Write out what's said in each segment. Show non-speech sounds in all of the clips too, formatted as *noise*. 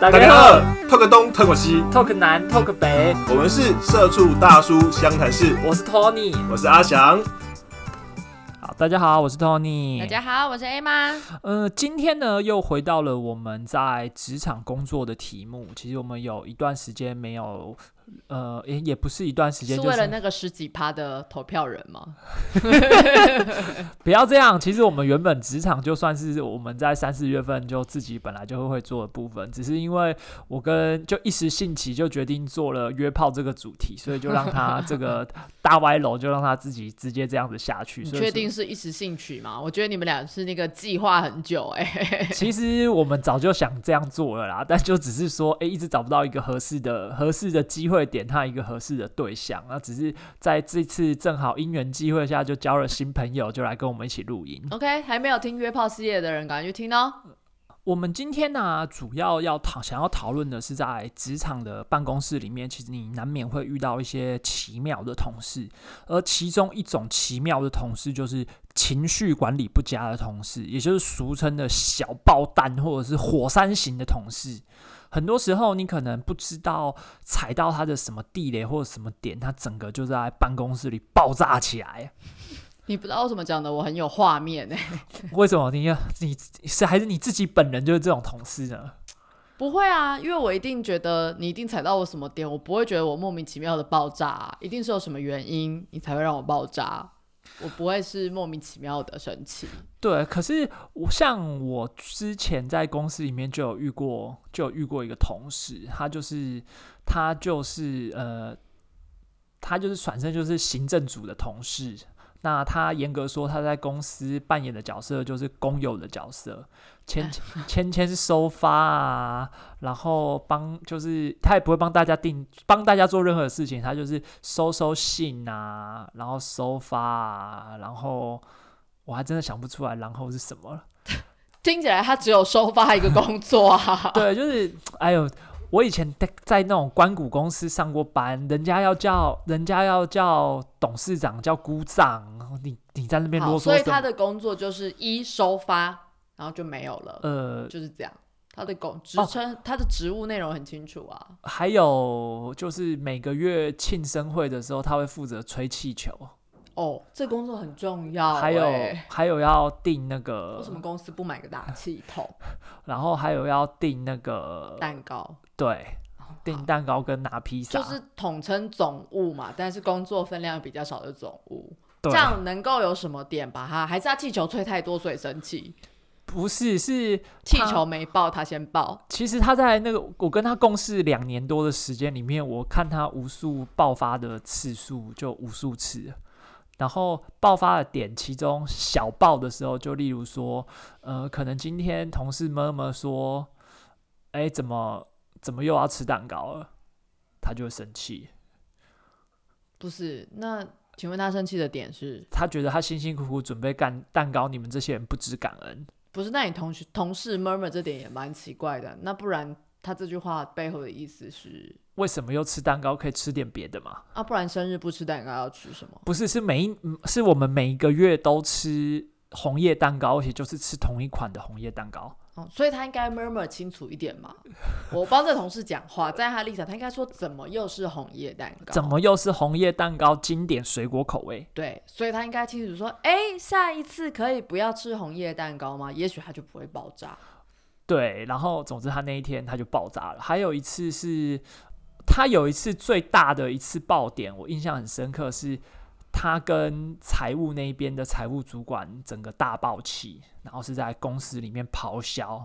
大家好，talk 东，talk 西，talk 南，talk 北，我们是社畜大叔湘潭市。我是 Tony，我是阿翔。好，大家好，我是 Tony。大家好，我是 A 妈。呃，今天呢，又回到了我们在职场工作的题目。其实我们有一段时间没有。呃，也也不是一段时间，是为了那个十几趴的投票人吗？*laughs* 不要这样。其实我们原本职场就算是我们在三四月份就自己本来就会会做的部分，只是因为我跟就一时兴起就决定做了约炮这个主题，所以就让他这个 *laughs* 大歪楼就让他自己直接这样子下去。你确定是一时兴起吗？我觉得你们俩是那个计划很久哎。*laughs* 其实我们早就想这样做了啦，但就只是说，哎，一直找不到一个合适的合适的机会。会点他一个合适的对象，那只是在这次正好因缘机会下就交了新朋友，就来跟我们一起录音。OK，还没有听约炮系列的人，赶快去听哦。我们今天呢，主要要讨想要讨论的是，在职场的办公室里面，其实你难免会遇到一些奇妙的同事，而其中一种奇妙的同事，就是情绪管理不佳的同事，也就是俗称的小爆弹或者是火山型的同事。很多时候，你可能不知道踩到他的什么地雷或者什么点，他整个就在办公室里爆炸起来。你不知道怎么讲的，我很有画面呢。*laughs* 为什么？你要你是还是你自己本人就是这种同事呢？不会啊，因为我一定觉得你一定踩到我什么点，我不会觉得我莫名其妙的爆炸，一定是有什么原因你才会让我爆炸。我不会是莫名其妙的生气。对，可是我像我之前在公司里面就有遇过，就有遇过一个同事，他就是他就是呃，他就是反正就是行政组的同事。那他严格说，他在公司扮演的角色就是工友的角色，签 *laughs* 签签收发啊，然后帮就是他也不会帮大家定，帮大家做任何事情，他就是收收信啊，然后收发啊，然后我还真的想不出来，然后是什么了。*laughs* 听起来他只有收发一个工作啊。*laughs* 对，就是哎呦。我以前在在那种关谷公司上过班，人家要叫人家要叫董事长叫姑丈，你你在那边啰嗦。所以他的工作就是一收发，然后就没有了。呃，就是这样。他的工职称，他的职务内容很清楚啊。还有就是每个月庆生会的时候，他会负责吹气球。哦，这工作很重要。还有还有要订那个，为什么公司不买个大气筒？然后还有要订那个蛋糕。对，订蛋糕跟拿披萨，就是统称总务嘛，但是工作分量比较少的总务，这样能够有什么点把他？还是他气球吹太多所以生气？不是，是气球没爆，他先爆。其实他在那个我跟他共事两年多的时间里面，我看他无数爆发的次数就无数次，然后爆发的点，其中小爆的时候，就例如说，呃，可能今天同事妈妈说，哎，怎么？怎么又要吃蛋糕了？他就会生气。不是，那请问他生气的点是？他觉得他辛辛苦苦准备干蛋糕，你们这些人不知感恩。不是，那你同学同事 murmur 这点也蛮奇怪的。那不然他这句话背后的意思是？为什么又吃蛋糕？可以吃点别的吗？啊，不然生日不吃蛋糕要吃什么？不是，是每一是我们每一个月都吃红叶蛋糕，而且就是吃同一款的红叶蛋糕。哦所以他应该 murmur 清楚一点嘛？我帮这同事讲话，在他立场，他应该说：怎么又是红叶蛋糕？怎么又是红叶蛋糕？经典水果口味。对，所以他应该清楚说：哎，下一次可以不要吃红叶蛋糕吗？也许他就不会爆炸。对，然后总之他那一天他就爆炸了。还有一次是，他有一次最大的一次爆点，我印象很深刻是。他跟财务那边的财务主管整个大爆气，然后是在公司里面咆哮。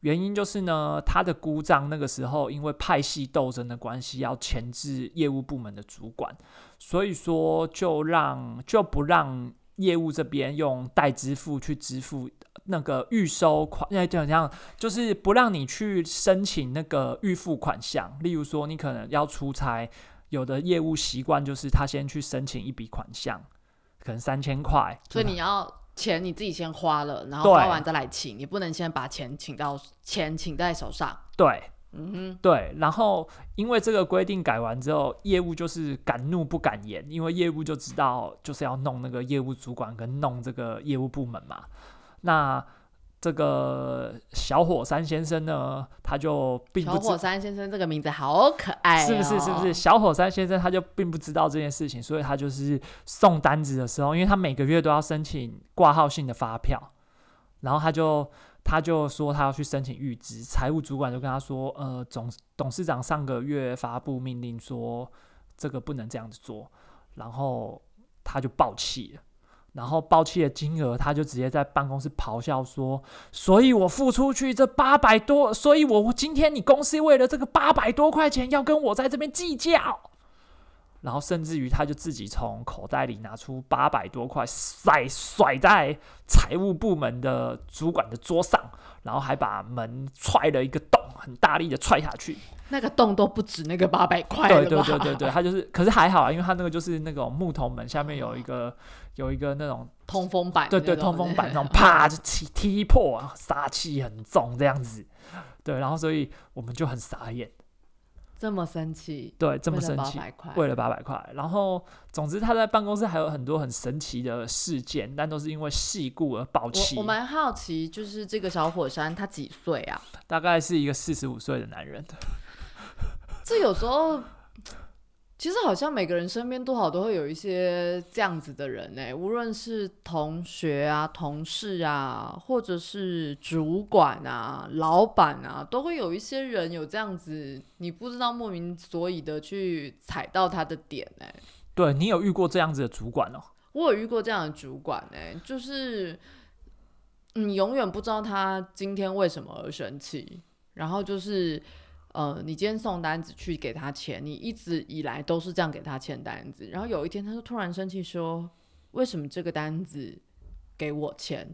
原因就是呢，他的姑丈那个时候因为派系斗争的关系，要牵制业务部门的主管，所以说就让就不让业务这边用代支付去支付那个预收款，那就像就是不让你去申请那个预付款项。例如说，你可能要出差。有的业务习惯就是他先去申请一笔款项，可能三千块，所以你要钱你自己先花了，然后花完再来请，你不能先把钱请到钱请在手上。对，嗯哼，对。然后因为这个规定改完之后，业务就是敢怒不敢言，因为业务就知道就是要弄那个业务主管跟弄这个业务部门嘛。那这个小火山先生呢，他就并不知小火山先生这个名字好可爱、哦，是不是？是不是？？小火山先生他就并不知道这件事情，所以他就是送单子的时候，因为他每个月都要申请挂号信的发票，然后他就他就说他要去申请预支，财务主管就跟他说，呃，总董事长上个月发布命令说这个不能这样子做，然后他就爆气了。然后爆气的金额，他就直接在办公室咆哮说：“所以我付出去这八百多，所以我今天你公司为了这个八百多块钱要跟我在这边计较。”然后甚至于他就自己从口袋里拿出八百多块甩甩在财务部门的主管的桌上，然后还把门踹了一个洞，很大力的踹下去。那个洞都不止那个八百块对？对对对对，他就是，可是还好啊，因为他那个就是那种木头门下面有一个 *laughs* 有一个那种通风板对对，通风板那种啪就踢踢破啊，杀气很重这样子。对，然后所以我们就很傻眼，这么生气，对，这么生气，为了八百块。然后总之他在办公室还有很多很神奇的事件，但都是因为事故而爆气我我。蛮好奇，就是这个小火山他几岁啊？大概是一个四十五岁的男人，*laughs* 这有时候，其实好像每个人身边多少都会有一些这样子的人呢、无论是同学啊、同事啊，或者是主管啊、老板啊，都会有一些人有这样子，你不知道莫名所以的去踩到他的点呢、对你有遇过这样子的主管哦？我有遇过这样的主管呢、就是你永远不知道他今天为什么而生气，然后就是呃，你今天送单子去给他钱，你一直以来都是这样给他签单子，然后有一天他就突然生气说，为什么这个单子给我签？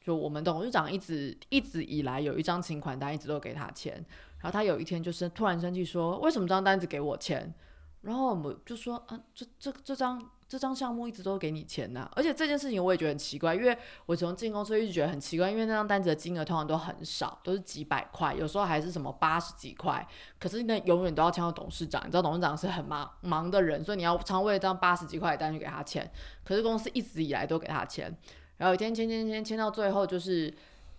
就我们董事长一直一直以来有一张请款单，一直都给他签，然后他有一天就是突然生气说，为什么这张单子给我签？然后我们就说啊，这这这张这张项目一直都给你钱呐、而且这件事情我也觉得很奇怪，因为我从进公司一直觉得很奇怪，因为那张单子的金额通常都很少，都是几百块，有时候还是什么八十几块，可是那永远都要签到董事长，你知道董事长是很忙忙的人，所以你要常为了这张八十几块的单去给他签，可是公司一直以来都给他签，然后有一天签签签签到最后就是。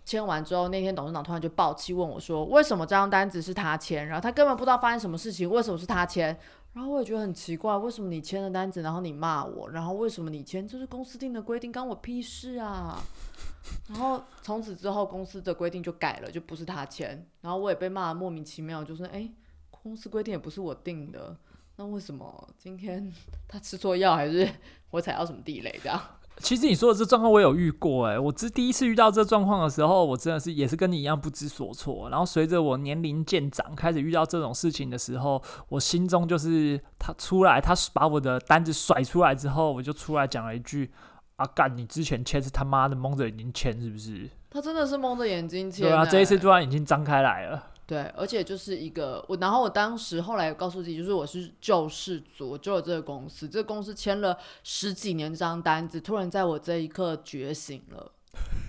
签完之后，那天董事长突然就暴气问我说：“为什么这张单子是他签？然后他根本不知道发生什么事情，为什么是他签？然后我也觉得很奇怪，为什么你签了单子，然后你骂我，然后为什么你签？这是公司定的规定，关我屁事啊！*laughs* 然后从此之后，公司的规定就改了，就不是他签。然后我也被骂的莫名其妙，就是诶，公司规定也不是我定的，那为什么今天 *laughs* 他吃错药，还是 *laughs* 我踩到什么地雷这样？其实你说的这状况我有遇过、欸，我之第一次遇到这状况的时候，我真的是也是跟你一样不知所措。然后随着我年龄渐长，开始遇到这种事情的时候，我心中就是他出来，他把我的单子甩出来之后，我就出来讲了一句：“啊干，你之前签是他妈的蒙着眼睛签是不是？”他真的是蒙着眼睛签、对啊，这一次欸突然眼睛张开来了。对，而且就是一个我，然后我当时后来告诉自己，就是我是救世主，我救了这个公司，这个公司签了十几年这张单子，突然在我这一刻觉醒了。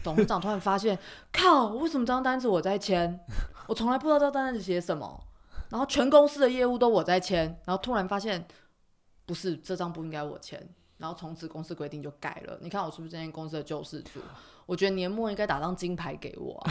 董事长突然发现，靠，为什么这张单子我在签？我从来不知道这张单子写什么，然后全公司的业务都我在签，然后突然发现，不是这张不应该我签，然后从此公司规定就改了。你看我是不是这间公司的救世主？我觉得年末应该打张金牌给我。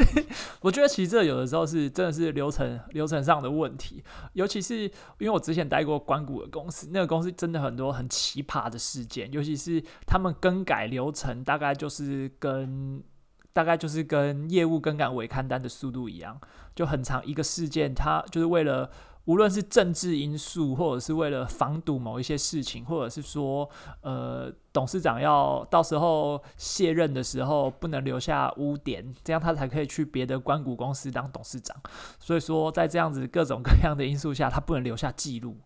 *laughs* 我觉得其实这有的时候是真的是流程流程上的问题，尤其是因为我之前待过关谷的公司，那个公司真的很多很奇葩的事件，尤其是他们更改流程，大概就是跟大概就是跟业务更改尾刊单的速度一样，就很长一个事件，它就是为了。无论是政治因素，或者是为了防堵某一些事情，或者是说，呃，董事长要到时候卸任的时候不能留下污点，这样他才可以去别的关谷公司当董事长。所以说，在这样子各种各样的因素下，他不能留下记录，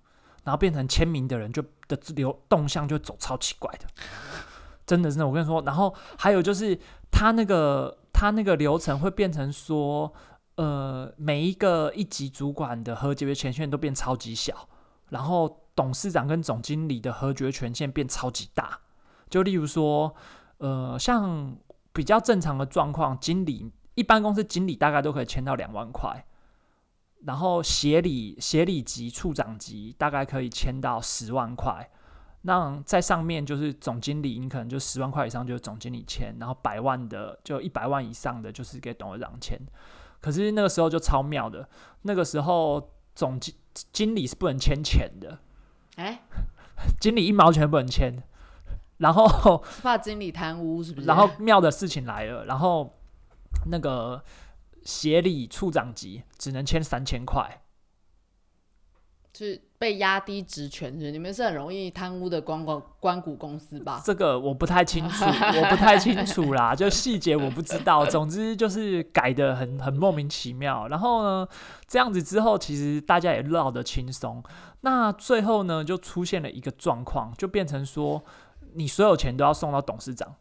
然后变成签名的人就的流动向就走超奇怪的，真的真的，我跟你说。然后还有就是他那个他那个流程会变成说。呃，每一个一级主管的核决权限都变超级小，然后董事长跟总经理的核决权限变超级大。就例如说，呃，像比较正常的状况，经理一般公司经理大概都可以签到两万块，然后协理协理级、处长级大概可以签到十万块。那在上面就是总经理，你可能就十万块以上就是总经理签，然后百万的就一百万以上的就是给董事长签。可是那个时候就超妙的，那个时候总经经理是不能签钱的，哎，*laughs* 经理一毛钱不能签。然后怕经理贪污是不是？然后妙的事情来了，然后那个协理处长级只能签三千块，是被压低职权的，你们是很容易贪污的关关关谷公司吧？这个我不太清楚，*laughs* 我不太清楚啦，*laughs* 就细节我不知道。总之就是改的很很莫名其妙。然后呢，这样子之后，其实大家也绕得轻松。那最后呢，就出现了一个状况，就变成说。你所有钱都要送到董事长，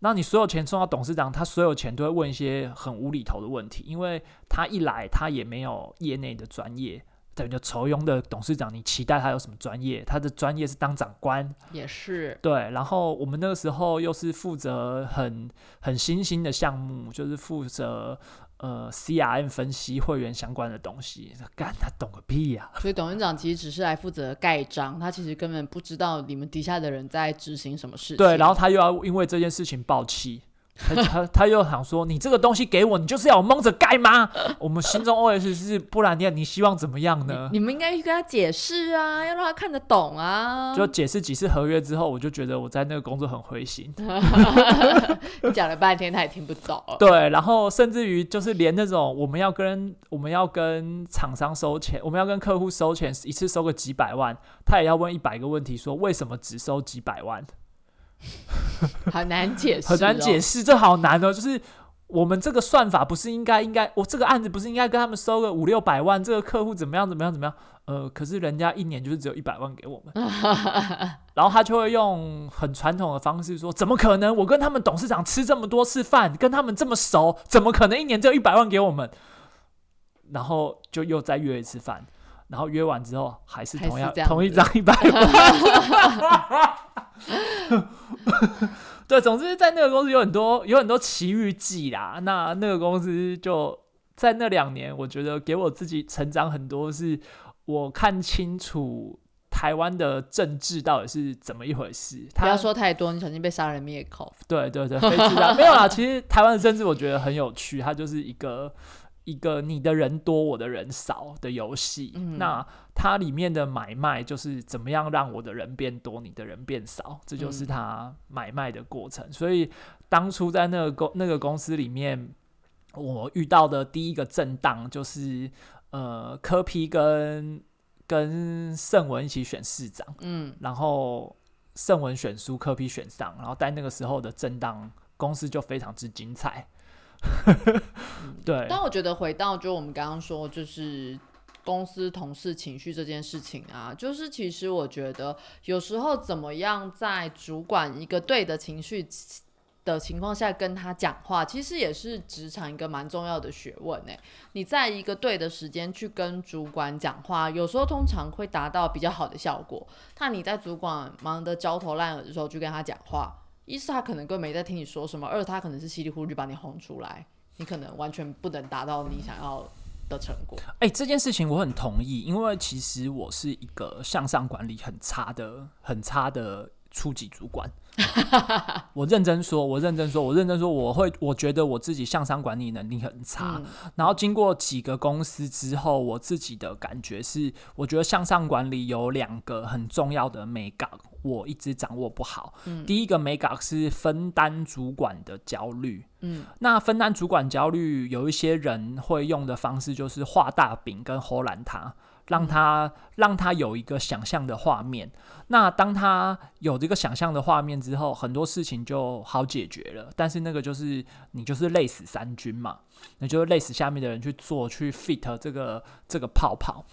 那你所有钱送到董事长，他所有钱都会问一些很无厘头的问题，因为他一来他也没有业内的专业，等于就筹庸的董事长，你期待他有什么专业？他的专业是当长官，也是对。然后我们那个时候又是负责很很新兴的项目，就是负责。呃，CRM 分析会员相关的东西，干他懂个屁呀！所以董事长其实只是来负责盖章，他其实根本不知道你们底下的人在执行什么事情。对，然后他又要因为这件事情爆气。他他他又想说，你这个东西给我，你就是要我蒙着盖吗？*laughs* 我们心中 OS 是，不然你你希望怎么样呢？你们应该跟他解释啊，要让他看得懂啊。就解释几次合约之后，我就觉得我在那个工作很灰心。*laughs* 你讲了半天，他也听不懂。对，然后甚至于就是连那种我们要跟我们要跟厂商收钱，我们要跟客户收钱，一次收个几百万，他也要问一百个问题，说为什么只收几百万？很难解释，很难解释，这好难哦。就是我们这个算法不是应该应该，我这个案子不是应该跟他们收个五六百万？这个客户怎么样怎么样怎么样？呃，可是人家一年就是只有一百万给我们，然后他就会用很传统的方式说：怎么可能？我跟他们董事长吃这么多次饭，跟他们这么熟，怎么可能一年只有一百万给我们？然后就又再约一次饭，然后约完之后还是同样同一张一百万。*laughs* 对，总之在那个公司有很多有很多奇遇记啦。那那个公司就在那两年，我觉得给我自己成长很多，是我看清楚台湾的政治到底是怎么一回事。不要说太多，你小心被杀人灭口。对对对，没有啦。*laughs* 其实台湾的政治我觉得很有趣，它就是一个。一个你的人多我的人少的游戏，那它里面的买卖就是怎么样让我的人变多，你的人变少，这就是它买卖的过程。所以当初在那个公那个公司里面，我遇到的第一个震荡就是呃科批跟跟盛文一起选市长，嗯，然后盛文选输，科批选上，然后在那个时候的震荡，公司就非常之精彩。*laughs* 对，但我觉得回到就我们刚刚说，就是公司同事情绪这件事情啊，就是其实我觉得有时候怎么样在主管一个对的情绪的情况下跟他讲话，其实也是职场一个蛮重要的学问诶。你在一个对的时间去跟主管讲话，有时候通常会达到比较好的效果。那你在主管忙得焦头烂额的时候去跟他讲话。一是他可能根本没在听你说什么，二他可能是稀里糊涂把你轰出来，你可能完全不能达到你想要的成果。哎，这件事情我很同意，因为其实我是一个向上管理很差的、很差的初级主管。*laughs* 我认真说，我认真说，我认真说，我会，我觉得我自己向上管理能力很差。然后经过几个公司之后，我自己的感觉是，我觉得向上管理有两个很重要的美感，我一直掌握不好。第一个美感是分担主管的焦虑。嗯，那分担主管焦虑，有一些人会用的方式就是画大饼跟荷兰他。让他让他有一个想象的画面，那当他有这个想象的画面之后，很多事情就好解决了。但是那个就是你就是累死三军嘛，那就是累死下面的人去做去 fit 这个这个泡泡。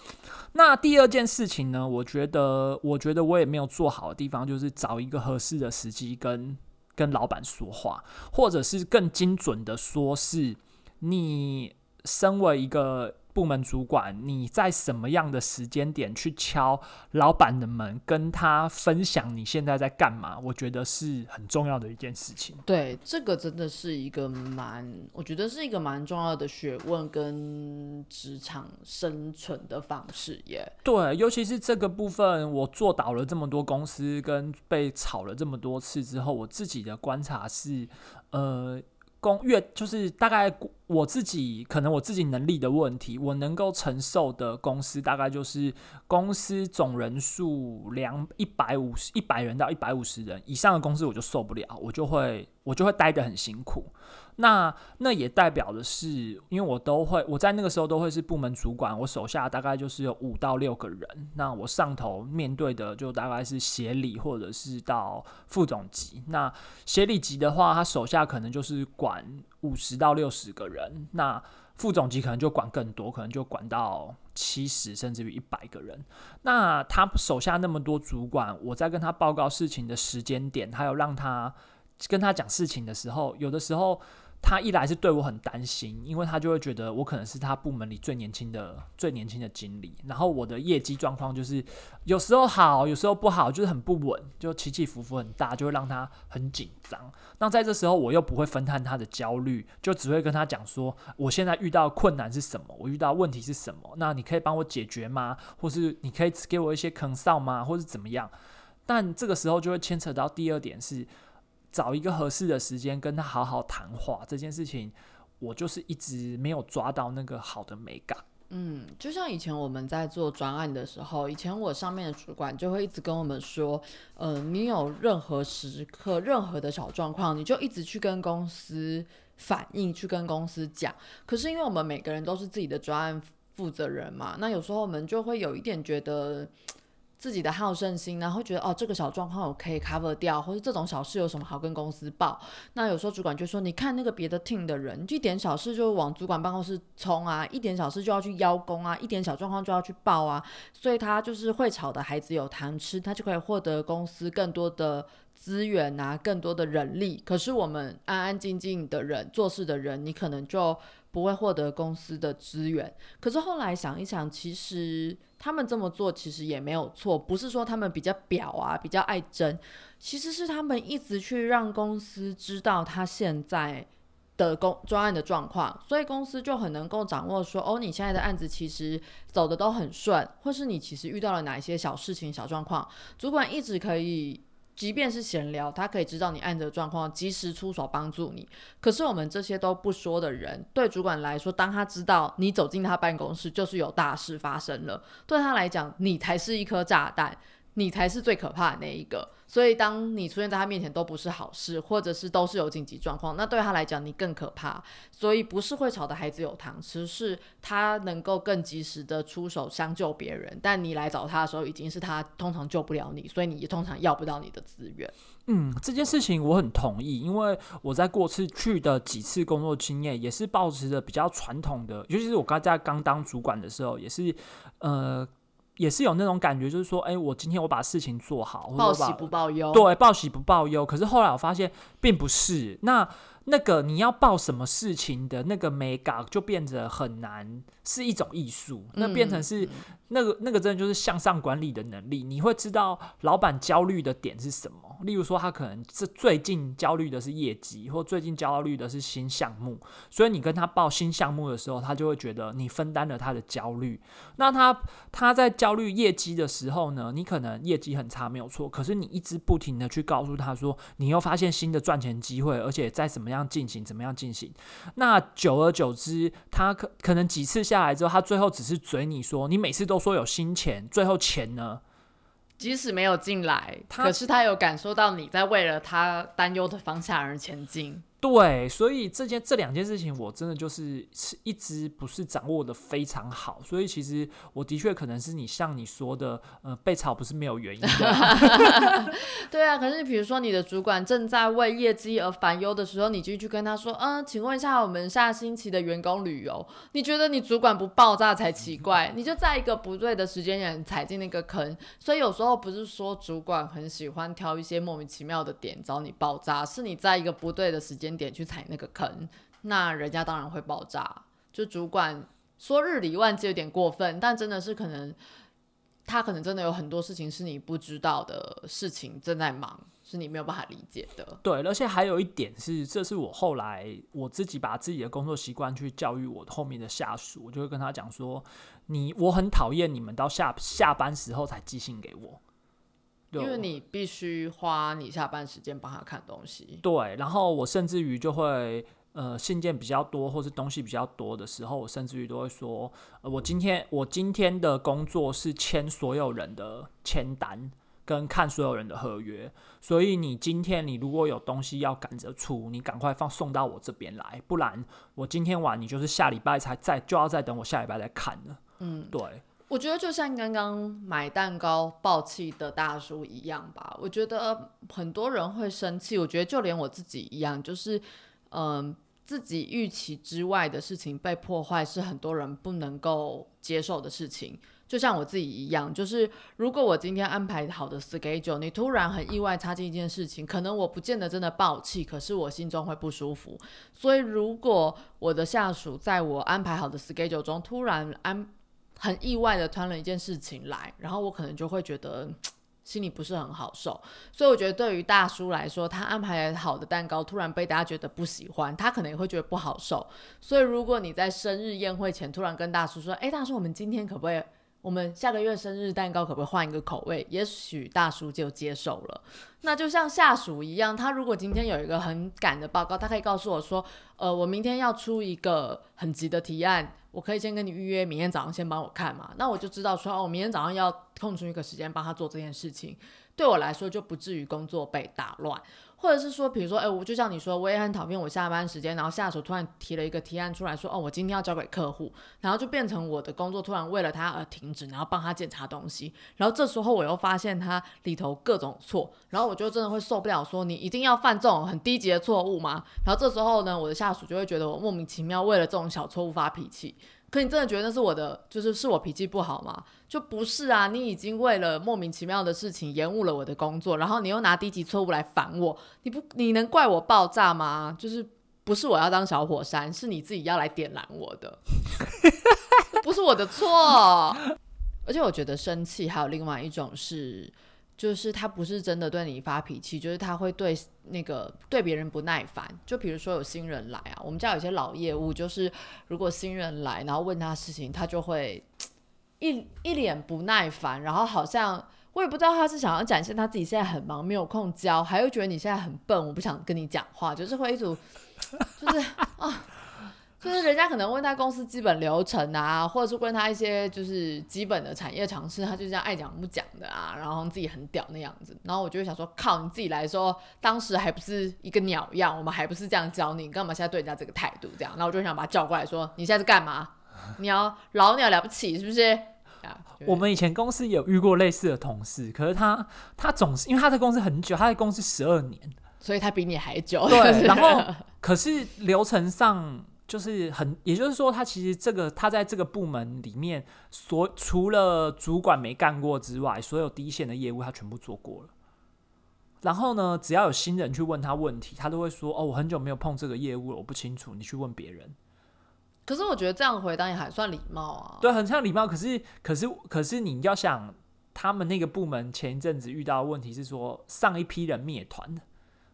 那第二件事情呢，我觉得我觉得我也没有做好的地方，就是找一个合适的时机跟跟老板说话，或者是更精准的说，是你身为一个。部门主管，你在什么样的时间点去敲老板的门，跟他分享你现在在干嘛，我觉得是很重要的一件事情。对，这个真的是一个蛮，我觉得是一个蛮重要的学问跟职场生存的方式耶。对，尤其是这个部分，我做倒了这么多公司，跟被炒了这么多次之后，我自己的观察是，呃。公越就是大概我自己可能我自己能力的问题，我能够承受的公司大概就是公司总人数两一百五十一百人到一百五十人以上的公司我就受不了，我就会我就会待得很辛苦。那那也代表的是，因为我都会我在那个时候都会是部门主管，我手下大概就是有五到六个人。那我上头面对的就大概是协理或者是到副总级。那协理级的话，他手下可能就是管五十到六十个人。那副总级可能就管更多，可能就管到七十甚至于一百个人。那他手下那么多主管，我在跟他报告事情的时间点，还有让他跟他讲事情的时候，有的时候。他一来是对我很担心，因为他就会觉得我可能是他部门里最年轻的、最年轻的经理。然后我的业绩状况就是有时候好，有时候不好，就是很不稳，就起起伏伏很大，就会让他很紧张。那在这时候，我又不会分摊他的焦虑，就只会跟他讲说：我现在遇到困难是什么？我遇到问题是什么？那你可以帮我解决吗？或是你可以给我一些 consult 吗？或是怎么样？但这个时候就会牵扯到第二点是。找一个合适的时间跟他好好谈话，这件事情我就是一直没有抓到那个好的美感。嗯，就像以前我们在做专案的时候，以前我上面的主管就会一直跟我们说，呃，你有任何时刻、任何的小状况，你就一直去跟公司反映，去跟公司讲。可是因为我们每个人都是自己的专案负责人嘛，那有时候我们就会有一点觉得。自己的好胜心，然后觉得哦，这个小状况我可以 cover 掉，或者这种小事有什么好跟公司报？那有时候主管就说，你看那个别的 team 的人，一点小事就往主管办公室冲啊，一点小事就要去邀功啊，一点小状况就要去报啊，所以他就是会吵的孩子有糖吃，他就可以获得公司更多的资源啊，更多的人力。可是我们安安静静的人，做事的人，你可能就。不会获得公司的资源，可是后来想一想，其实他们这么做其实也没有错，不是说他们比较表啊，比较爱争，其实是他们一直去让公司知道他现在的工专案的状况，所以公司就很能够掌握说，哦，你现在的案子其实走的都很顺，或是你其实遇到了哪一些小事情、小状况，主管一直可以。即便是闲聊，他可以知道你案子的状况，及时出手帮助你。可是我们这些都不说的人，对主管来说，当他知道你走进他办公室，就是有大事发生了。对他来讲，你才是一颗炸弹。你才是最可怕的那一个，所以当你出现在他面前都不是好事，或者是都是有紧急状况，那对他来讲你更可怕。所以不是会吵的孩子有糖吃，是他能够更及时的出手相救别人。但你来找他的时候，已经是他通常救不了你，所以你也通常要不到你的资源。嗯，这件事情我很同意，因为我在过去去的几次工作经验，也是保持着比较传统的，尤其是我刚在刚当主管的时候，也是呃。也是有那种感觉，就是说，哎，我今天我把事情做好，报喜不报忧，对，报喜不报忧。可是后来我发现，并不是那。那个你要报什么事情的那个美感就变得很难，是一种艺术。那变成是那个那个真的就是向上管理的能力。你会知道老板焦虑的点是什么？例如说他可能是最近焦虑的是业绩，或最近焦虑的是新项目。所以你跟他报新项目的时候，他就会觉得你分担了他的焦虑。那他他在焦虑业绩的时候呢，你可能业绩很差没有错，可是你一直不停的去告诉他说，你又发现新的赚钱机会，而且在怎么样。样进行怎么样进行？那久而久之，他可可能几次下来之后，他最后只是嘴你说，你每次都说有新钱，最后钱呢？即使没有进来，可是他有感受到你在为了他担忧的方向而前进。对，所以这件这两件事情，我真的就是是一直不是掌握的非常好。所以其实我的确可能是你像你说的，呃，被炒不是没有原因的。*laughs* 对啊，可是比如说你的主管正在为业绩而烦忧的时候，你就去跟他说，嗯，请问一下我们下星期的员工旅游，你觉得你主管不爆炸才奇怪，你就在一个不对的时间点踩进那个坑。所以有时候不是说主管很喜欢挑一些莫名其妙的点找你爆炸，是你在一个不对的时间。点去踩那个坑，那人家当然会爆炸。就主管说日理万机有点过分，但真的是可能他可能真的有很多事情是你不知道的事情正在忙，是你没有办法理解的。对，而且还有一点是，这是我后来我自己把自己的工作习惯去教育我后面的下属，我就会跟他讲说，你我很讨厌你们到下下班时候才寄信给我，因为你必须花你下班时间帮他看东西。对，然后我甚至于就会。呃，信件比较多，或是东西比较多的时候，我甚至于都会说，呃，我今天我今天的工作是签所有人的签单，跟看所有人的合约，所以你今天你如果有东西要赶着出，你赶快放送到我这边来，不然我今天晚你就是下礼拜才再就要再等我下礼拜再看了。嗯，对，我觉得就像刚刚买蛋糕爆气的大叔一样吧。我觉得很多人会生气，我觉得就连我自己一样，就是嗯。自己预期之外的事情被破坏，是很多人不能够接受的事情。就像我自己一样，就是如果我今天安排好的 schedule，你突然很意外插进一件事情，可能我不见得真的爆气，可是我心中会不舒服。所以如果我的下属在我安排好的 schedule 中突然安很意外的穿了一件事情来，然后我可能就会觉得。心里不是很好受，所以我觉得对于大叔来说，他安排好的蛋糕突然被大家觉得不喜欢，他可能也会觉得不好受。所以如果你在生日宴会前突然跟大叔说：“哎，大叔，我们今天可不可以，我们下个月生日蛋糕可不可以换一个口味？”也许大叔就接受了。那就像下属一样，他如果今天有一个很赶的报告，他可以告诉我说：“呃，我明天要出一个很急的提案。”我可以先跟你预约，明天早上先帮我看嘛，那我就知道说，哦，我明天早上要空出一个时间帮他做这件事情，对我来说就不至于工作被打乱。或者是说，比如说，哎，我就像你说，我也很讨厌我下班时间，然后下属突然提了一个提案出来说，哦，我今天要交给客户，然后就变成我的工作突然为了他而停止，然后帮他检查东西，然后这时候我又发现他里头各种错，然后我就真的会受不了，说你一定要犯这种很低级的错误吗？然后这时候呢，我的下属就会觉得我莫名其妙为了这种小错误发脾气。可你真的觉得那是我的，就是是我脾气不好吗？就不是啊！你已经为了莫名其妙的事情延误了我的工作，然后你又拿低级错误来烦我，你不你能怪我爆炸吗？就是不是我要当小火山，是你自己要来点燃我的，*laughs* 不是我的错。而且我觉得生气还有另外一种是。就是他不是真的对你发脾气，就是他会对那个对别人不耐烦。就比如说有新人来啊，我们家有些老业务，就是如果新人来，然后问他事情，他就会一一脸不耐烦，然后好像我也不知道他是想要展现他自己现在很忙没有空教，还会觉得你现在很笨，我不想跟你讲话，就是会一组 *laughs* 就是啊。就是人家可能问他公司基本流程啊，或者是问他一些就是基本的产业常识，他就这样爱讲不讲的啊，然后自己很屌那样子。然后我就会想说，靠，你自己来说，当时还不是一个鸟样，我们还不是这样教你，干嘛现在对人家这个态度这样？然后我就想把他叫过来说，你现在是干嘛？你要老鸟了不起是不是？我们以前公司有遇过类似的同事，可是他他总是因为他在公司很久，他在公司十二年，所以他比你还久。对，然后 *laughs* 可是流程上。就是很，也就是说，他其实这个他在这个部门里面，所除了主管没干过之外，所有第一线的业务他全部做过了。然后呢，只要有新人去问他问题，他都会说：“哦，我很久没有碰这个业务了，我不清楚，你去问别人。”可是我觉得这样回答也还算礼貌啊。对，很像礼貌。可是，可是，可是你要想，他们那个部门前一阵子遇到的问题是说，上一批人灭团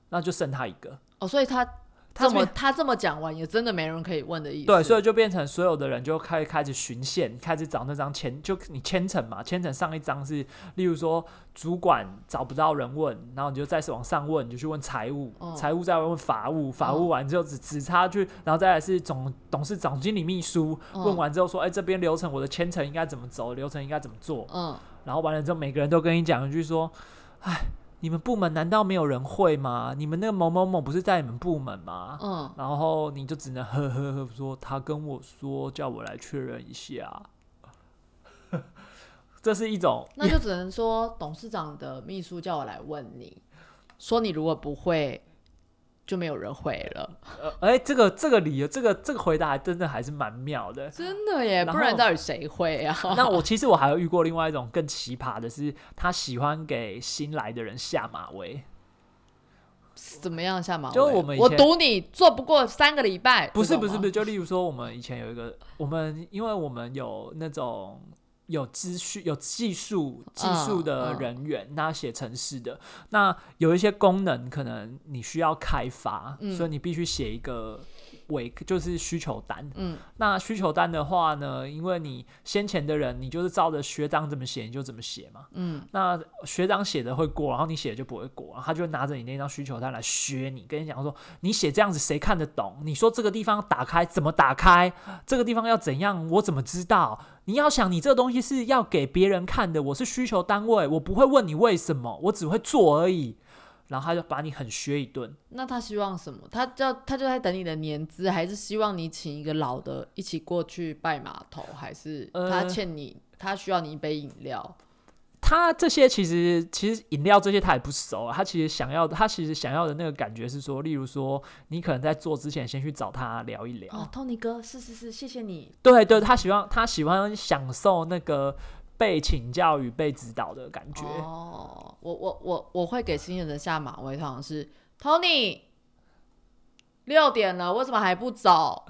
那就剩他一个。哦，所以他。这么他这么讲完，也真的没人可以问的意思。对，所以就变成所有的人就开开始巡线，开始找那张签，就你签成嘛，签成上一张是，例如说主管找不到人问，然后你就再次往上问，你就去问财务，财务再问法务，法务完之后只只差去，然后再来是总董事长、经理秘书，问完之后说，哎，这边流程我的签程应该怎么走，流程应该怎么做？嗯，然后完了之后，每个人都跟你讲一句说，哎。你们部门难道没有人会吗？你们那个某某某不是在你们部门吗？嗯，然后你就只能呵呵呵说，他跟我说叫我来确认一下，*laughs* 这是一种，那就只能说董事长的秘书叫我来问你，说你如果不会。就没有人会了。呃，哎，这个这个理由，这个这个回答，真的还是蛮妙的。真的耶，不然到底谁会啊？*laughs* 那我其实我还有遇过另外一种更奇葩的是，他喜欢给新来的人下马威。怎么样下马威？就我们以前我赌你做不过三个礼拜。不是不是不是，就例如说我们以前有一个，我们因为我们有那种有资讯、有技术、技术的嗯。人员，那写程式的，那有一些功能可能你需要开发，嗯。所以你必须写一个尾，就是需求单。嗯那需求单的话呢，因为你先前的人，你就是照着学长怎么写，你就怎么写嘛。嗯那学长写的会过，然后你写的就不会过，然后他就拿着你那张需求单来削你，跟你讲说你写这样子谁看得懂？你说这个地方打开怎么打开？这个地方要怎样？我怎么知道？你要想你这个东西是要给别人看的，我是需求单位，我不会问你为什么，我只会做而已。然后他就把你很削一顿，那他希望什么？他叫他就在等你的年资，还是希望你请一个老的一起过去拜码头，还是呃他欠你，他需要你一杯饮料？他这些其实其实饮料这些他也不熟啊，他其实想要的，他其实想要的那个感觉是说，例如说你可能在做之前先去找他聊一聊，哦，Tony 哥，是是是，谢谢你。对对，他喜欢他喜欢享受那个被请教与被指导的感觉。哦，我我我我会给新人的下马威，通常是 Tony，六点了，为什么还不走？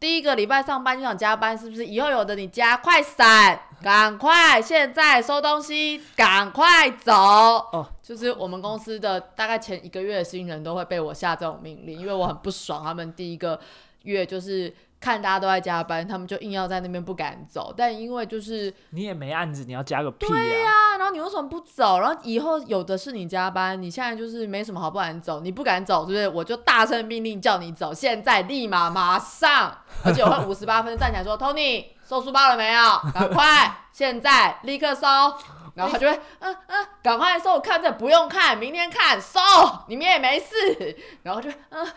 第一个礼拜上班就想加班，是不是？以后有的你加，快闪，赶快，现在收东西，赶快走。哦，就是我们公司的大概前一个月的新人都会被我下这种命令，因为我很不爽，他们第一个月就是看大家都在加班，他们就硬要在那边不敢走，但因为就是你也没案子，你要加个屁呀、啊，然后你为什么不走？然后以后有的是你加班，你现在就是没什么好不敢走，你不敢走，对不对？我就大声命令叫你走，现在立马马上，*laughs* 而且我会五十八分站起来说，Tony 收书包了没有？赶快，现在立刻收。*laughs* 然后他就会，嗯嗯，赶快收，我看这不用看，明天看，收，你们也没事。然后就，嗯，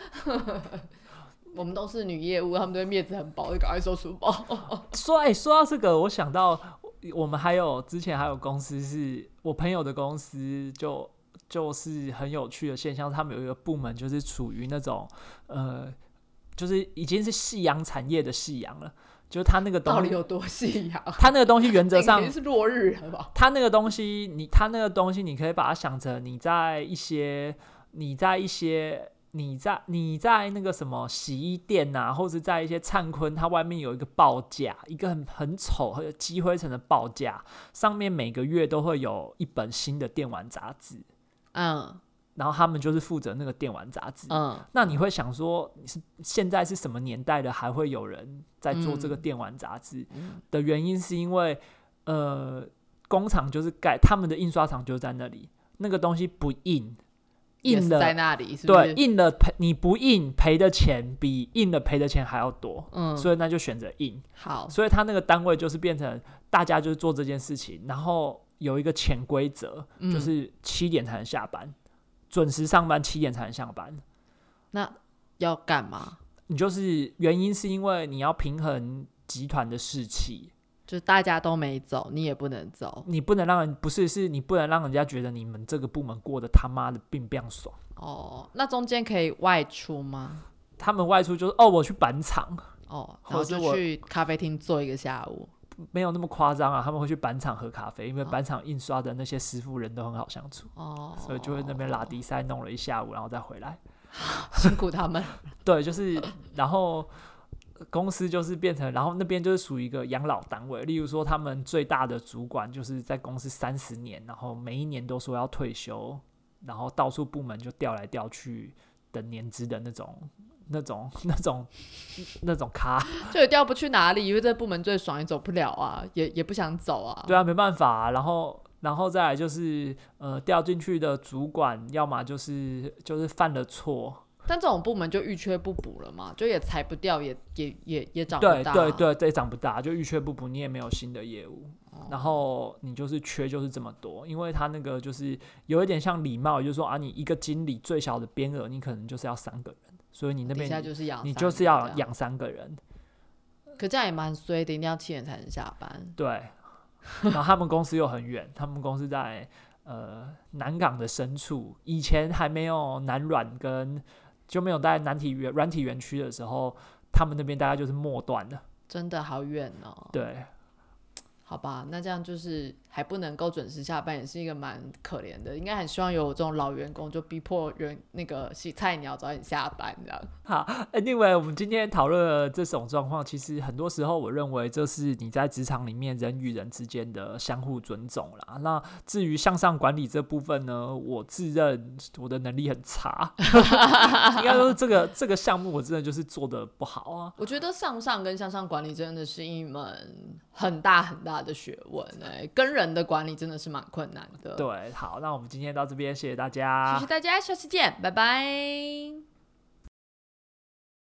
我们都是女业务，他们对面子很薄，就赶快收书包。*laughs* 说哎、说到这个，我想到我们还有之前还有公司是我朋友的公司就。就是很有趣的现象，他们有一个部门就是处于那种呃，就是已经是夕阳产业的夕阳了，就是他那个东西，到底有多细呀、他那个东西原则上已经是落日了吧？它那个东西，你他那个东西，你可以把它想成你在一些你在一些你在你在那个什么洗衣店呐、或者在一些灿坤，它外面有一个报价，一个很很丑、很有积灰尘的报价，上面每个月都会有一本新的电玩杂志，嗯然后他们就是负责那个电玩杂志。嗯，那你会想说，你是现在是什么年代了，还会有人在做这个嗯电玩杂志？嗯的原因是因为，呃，工厂就是盖他们的印刷厂就在那里，那个东西不印，印也是在那里，是不对是？印了赔你不印赔的钱比印了赔的钱还要多，嗯，所以那就选择印。好，所以他那个单位就是变成大家就是做这件事情，然后有一个潜规则，嗯就是七点才能下班，准时上班，七点才能下班。那要干嘛？你就是原因是因为你要平衡集团的士气，就是大家都没走，你也不能走你不能让人不是是你不能让人家觉得你们这个部门过得他妈的并不爽。哦。那中间可以外出吗？他们外出就是哦，我去板厂，哦，然后就或者我去咖啡厅坐一个下午。没有那么夸张啊。他们会去板厂喝咖啡，因为哦板厂印刷的那些师傅人都很好相处，哦，所以就会那边拉迪赛弄了一下午，然后再回来。*laughs* 辛苦他们。*laughs* 对，就是然后公司就是变成，然后那边就是属于一个养老单位。例如说，他们最大的主管就是在公司三十年，然后每一年都说要退休，然后到处部门就调来调去的年资的那种。那种、*laughs* 那种、*laughs* 那种咖，就也调不去哪里，因为这部门最爽，也走不了啊，也也不想走啊。对啊，没办法、啊。然后，然后再来就是，呃，调进去的主管，要么就是就是犯了错，但这种部门就欲缺不补了嘛，就也裁不掉，也也也也长不对大。对对对，长不大，就欲缺不补，你也没有新的业务，哦然后你就是缺就是这么多，因为他那个就是有一点像礼貌，也就是说啊，你一个经理最小的编额，你可能就是要三个人，所以你那边就是养，你就是要。养三个人，可这样也蛮衰的，一定要七点才能下班。对，然后他们公司又很远，他们公司在呃南港的深处，以前还没有南软跟就没有在南体园软体园区的时候，他们那边大概就是末端的，真的好远哦。对。好吧，那这样就是还不能够准时下班，也是一个蛮可怜的。应该很希望有这种老员工，就逼迫员那个洗菜鸟早点下班这样。*laughs* 好，Anyway，我们今天讨论了这种状况，其实很多时候我认为这是你在职场里面人与人之间的相互尊重啦。那至于向上管理这部分呢，我自认我的能力很差，*laughs* 应该说这个这个项目我真的就是做的不好啊。我觉得向上跟向上管理真的是一门很大很大的学问哎、跟人的管理真的是蛮困难的。对，好，那我们今天到这边，谢谢大家，谢谢大家，下次见，拜拜。